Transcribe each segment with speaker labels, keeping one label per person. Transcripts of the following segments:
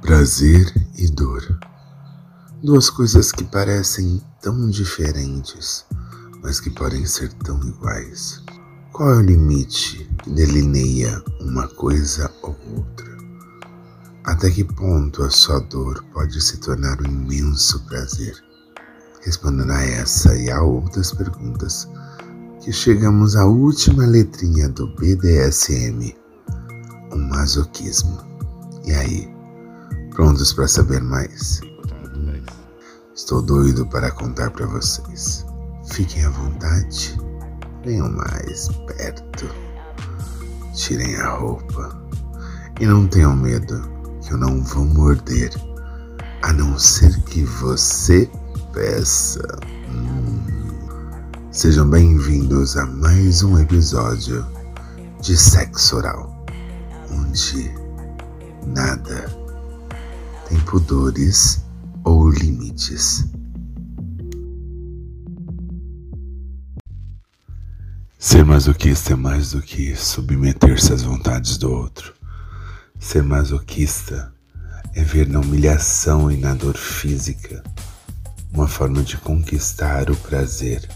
Speaker 1: Prazer e dor. Duas coisas que parecem tão diferentes, mas que podem ser tão iguais. Qual é o limite que delineia uma coisa ou outra? Até que ponto a sua dor pode se tornar um imenso prazer? Respondendo a essa e a outras perguntas, que chegamos à última letrinha do BDSM, o masoquismo. E aí? Prontos para saber mais? Estou doido para contar para vocês. Fiquem à vontade, venham mais perto, tirem a roupa e não tenham medo que eu não vou morder, a não ser que você peça. Hum. Sejam bem-vindos a mais um episódio de Sexo Oral, onde nada tem pudores ou limites. Ser masoquista é mais do que submeter-se às vontades do outro. Ser masoquista é ver na humilhação e na dor física uma forma de conquistar o prazer.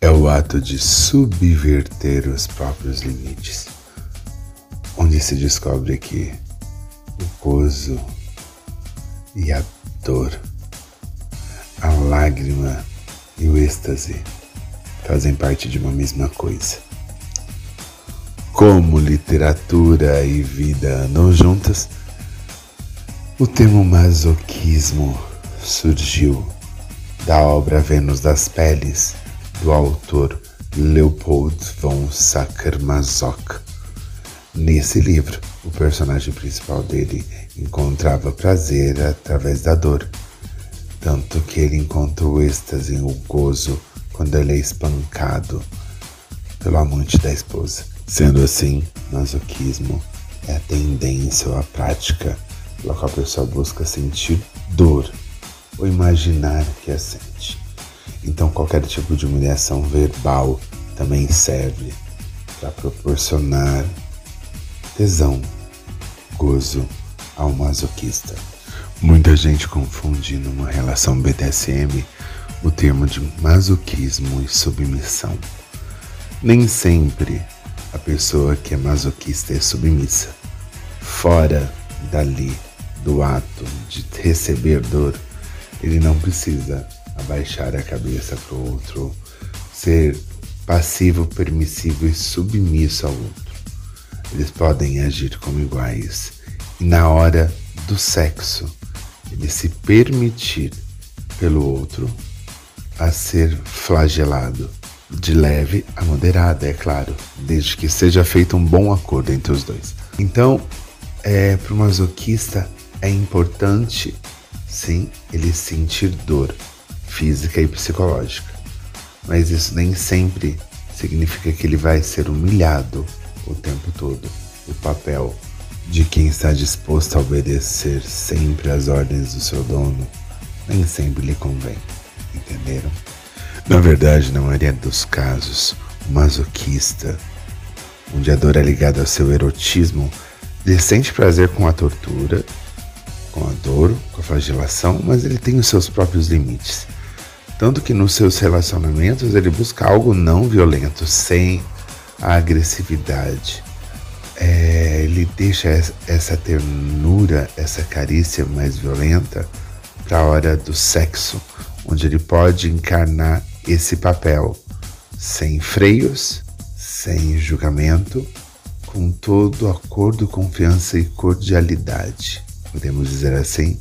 Speaker 1: É o ato de subverter os próprios limites, onde se descobre que gozo e a dor, a lágrima e o êxtase fazem parte de uma mesma coisa. Como literatura e vida andam juntas, o termo masoquismo surgiu da obra Vênus das Peles, do autor Leopold von Sacher-Masoch. Nesse livro, o personagem principal dele encontrava prazer através da dor, tanto que ele encontrou o êxtase e o gozo quando ele é espancado pelo amante da esposa. Sendo assim, masoquismo é a tendência ou a prática pela qual a pessoa busca sentir dor ou imaginar que a sente. Então, qualquer tipo de humilhação verbal também serve para proporcionar tesão, gozo ao masoquista. Muita gente confunde numa relação BDSM o termo de masoquismo e submissão. Nem sempre a pessoa que é masoquista é submissa. Fora dali do ato de receber dor, ele não precisa abaixar a cabeça para o outro, ser passivo, permissivo e submisso ao outro. Eles podem agir como iguais. E na hora do sexo, ele se permitir pelo outro a ser flagelado, de leve a moderada, é claro, desde que seja feito um bom acordo entre os dois. Então, é, para o masoquista é importante, sim, ele sentir dor física e psicológica, mas isso nem sempre significa que ele vai ser humilhado o tempo todo. O papel de quem está disposto a obedecer sempre às ordens do seu dono nem sempre lhe convém, entenderam? Na verdade, na maioria dos casos, o masoquista, onde a dor é ligada ao seu erotismo, ele sente prazer com a tortura, com a dor, com a flagelação, mas ele tem os seus próprios limites. Tanto que nos seus relacionamentos ele busca algo não violento, sem a agressividade. É, ele deixa essa ternura, essa carícia mais violenta para a hora do sexo, onde ele pode encarnar esse papel sem freios, sem julgamento, com todo acordo, confiança e cordialidade. Podemos dizer assim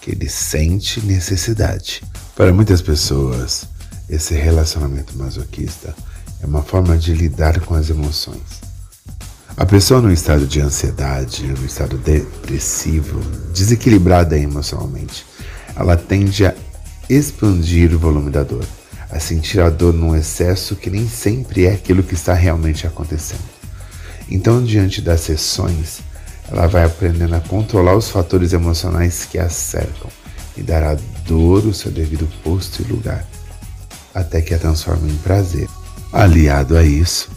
Speaker 1: que ele sente necessidade. Para muitas pessoas, esse relacionamento masoquista é uma forma de lidar com as emoções. A pessoa no estado de ansiedade, no estado depressivo, desequilibrada emocionalmente, ela tende a expandir o volume da dor, a sentir a dor num excesso que nem sempre é aquilo que está realmente acontecendo. Então, diante das sessões, ela vai aprendendo a controlar os fatores emocionais que a cercam e dar à dor o seu devido posto e lugar, até que a transforme em prazer. Aliado a isso,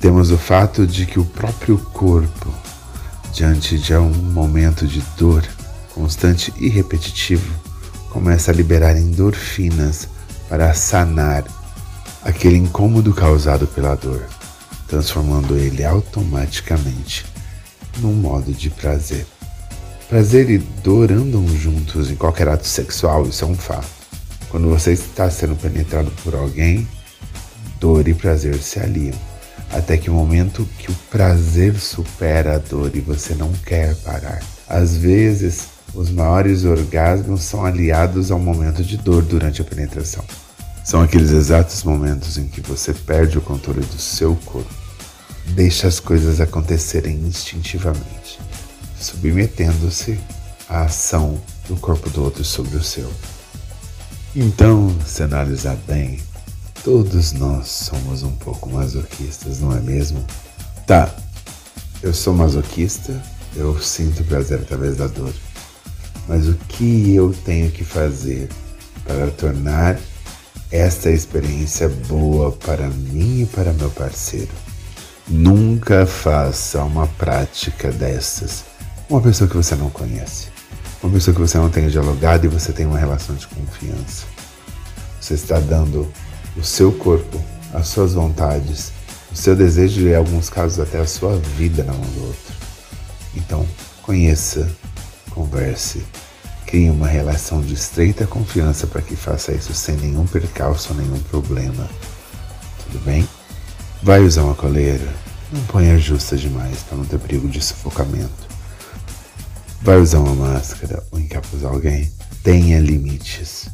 Speaker 1: temos o fato de que o próprio corpo diante de um momento de dor constante e repetitivo, começa a liberar endorfinas para sanar aquele incômodo causado pela dor, transformando ele automaticamente num modo de prazer. Prazer e dor andam juntos em qualquer ato sexual, isso é um fato. Quando você está sendo penetrado por alguém, dor e prazer se aliam, até que o momento que o prazer supera a dor e você não quer parar. Às vezes, os maiores orgasmos são aliados ao momento de dor durante a penetração. São aqueles exatos momentos em que você perde o controle do seu corpo, deixa as coisas acontecerem instintivamente, submetendo-se à ação do corpo do outro sobre o seu. Então, se analisar bem, todos nós somos um pouco masoquistas, não é mesmo? Tá, eu sou masoquista, eu sinto prazer através da dor. Mas o que eu tenho que fazer para tornar esta experiência boa para mim e para meu parceiro. Nunca faça uma prática dessas uma pessoa que você não conhece, uma pessoa que você não tenha dialogado e você tem uma relação de confiança. Você está dando o seu corpo, as suas vontades, o seu desejo e, em alguns casos, até a sua vida na mão do outro. Então, conheça, converse, Crie uma relação de estreita confiança para que faça isso sem nenhum percalço nenhum problema. Tudo bem? Vai usar uma coleira? Não ponha justa demais para não ter perigo de sufocamento. Vai usar uma máscara ou encapuzar alguém? Tenha limites.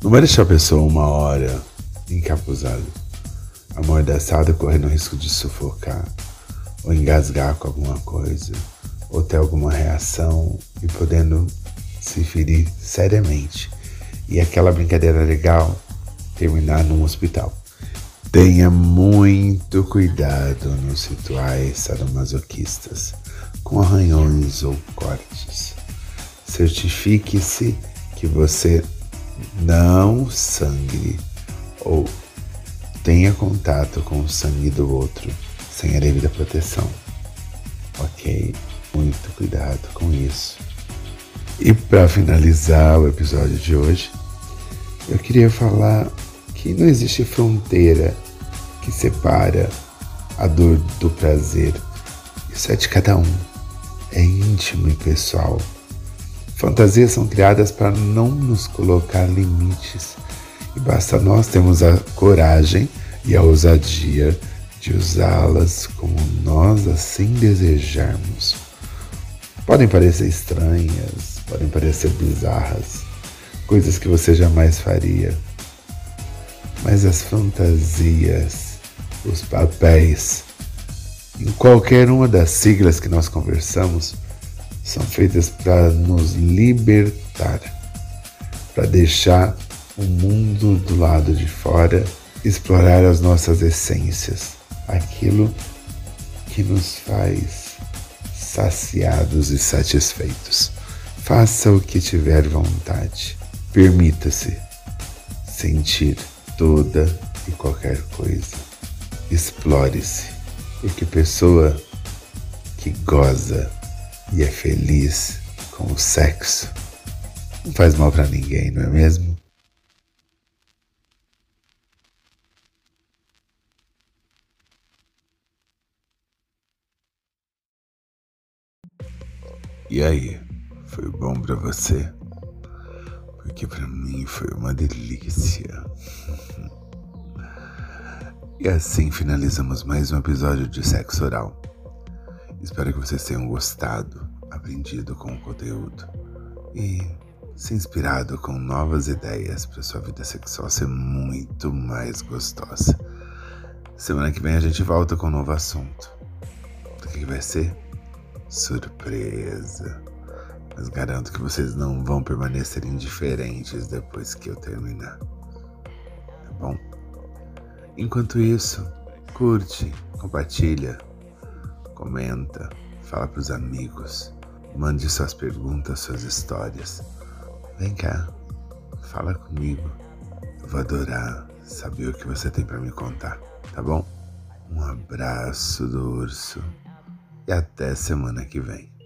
Speaker 1: Não vai deixar a pessoa uma hora encapuzada, amordaçada, correndo o risco de sufocar ou engasgar com alguma coisa ou ter alguma reação e podendo se ferir seriamente e aquela brincadeira legal terminar num hospital. Tenha muito cuidado nos rituais sadomasoquistas com arranhões ou cortes. Certifique-se que você não sangre ou tenha contato com o sangue do outro sem a devida proteção. Ok? Muito cuidado com isso. E para finalizar o episódio de hoje, eu queria falar que não existe fronteira que separa a dor do prazer. Isso é de cada um. É íntimo e pessoal. Fantasias são criadas para não nos colocar limites. E basta nós termos a coragem e a ousadia de usá-las como nós assim desejarmos. Podem parecer estranhas, podem parecer bizarras, coisas que você jamais faria. Mas as fantasias, os papéis, em qualquer uma das siglas que nós conversamos, são feitas para nos libertar, para deixar o mundo do lado de fora, explorar as nossas essências, aquilo que nos faz saciados e satisfeitos. Faça o que tiver vontade. Permita-se sentir toda e qualquer coisa. Explore-se, porque pessoa que goza e é feliz com o sexo não faz mal para ninguém, não é mesmo? E aí? Foi bom para você? Porque para mim foi uma delícia. E assim finalizamos mais um episódio de Sexo Oral. Espero que vocês tenham gostado, aprendido com o conteúdo e se inspirado com novas ideias para sua vida sexual ser muito mais gostosa. Semana que vem a gente volta com um novo assunto. O que vai ser? Surpresa mas garanto que vocês não vão permanecer indiferentes depois que eu terminar. Tá bom? Enquanto isso, curte, compartilha, comenta, fala para os amigos, mande suas perguntas, suas histórias. Vem cá, fala comigo. Eu vou adorar saber o que você tem para me contar, tá bom? Um abraço do urso e até semana que vem.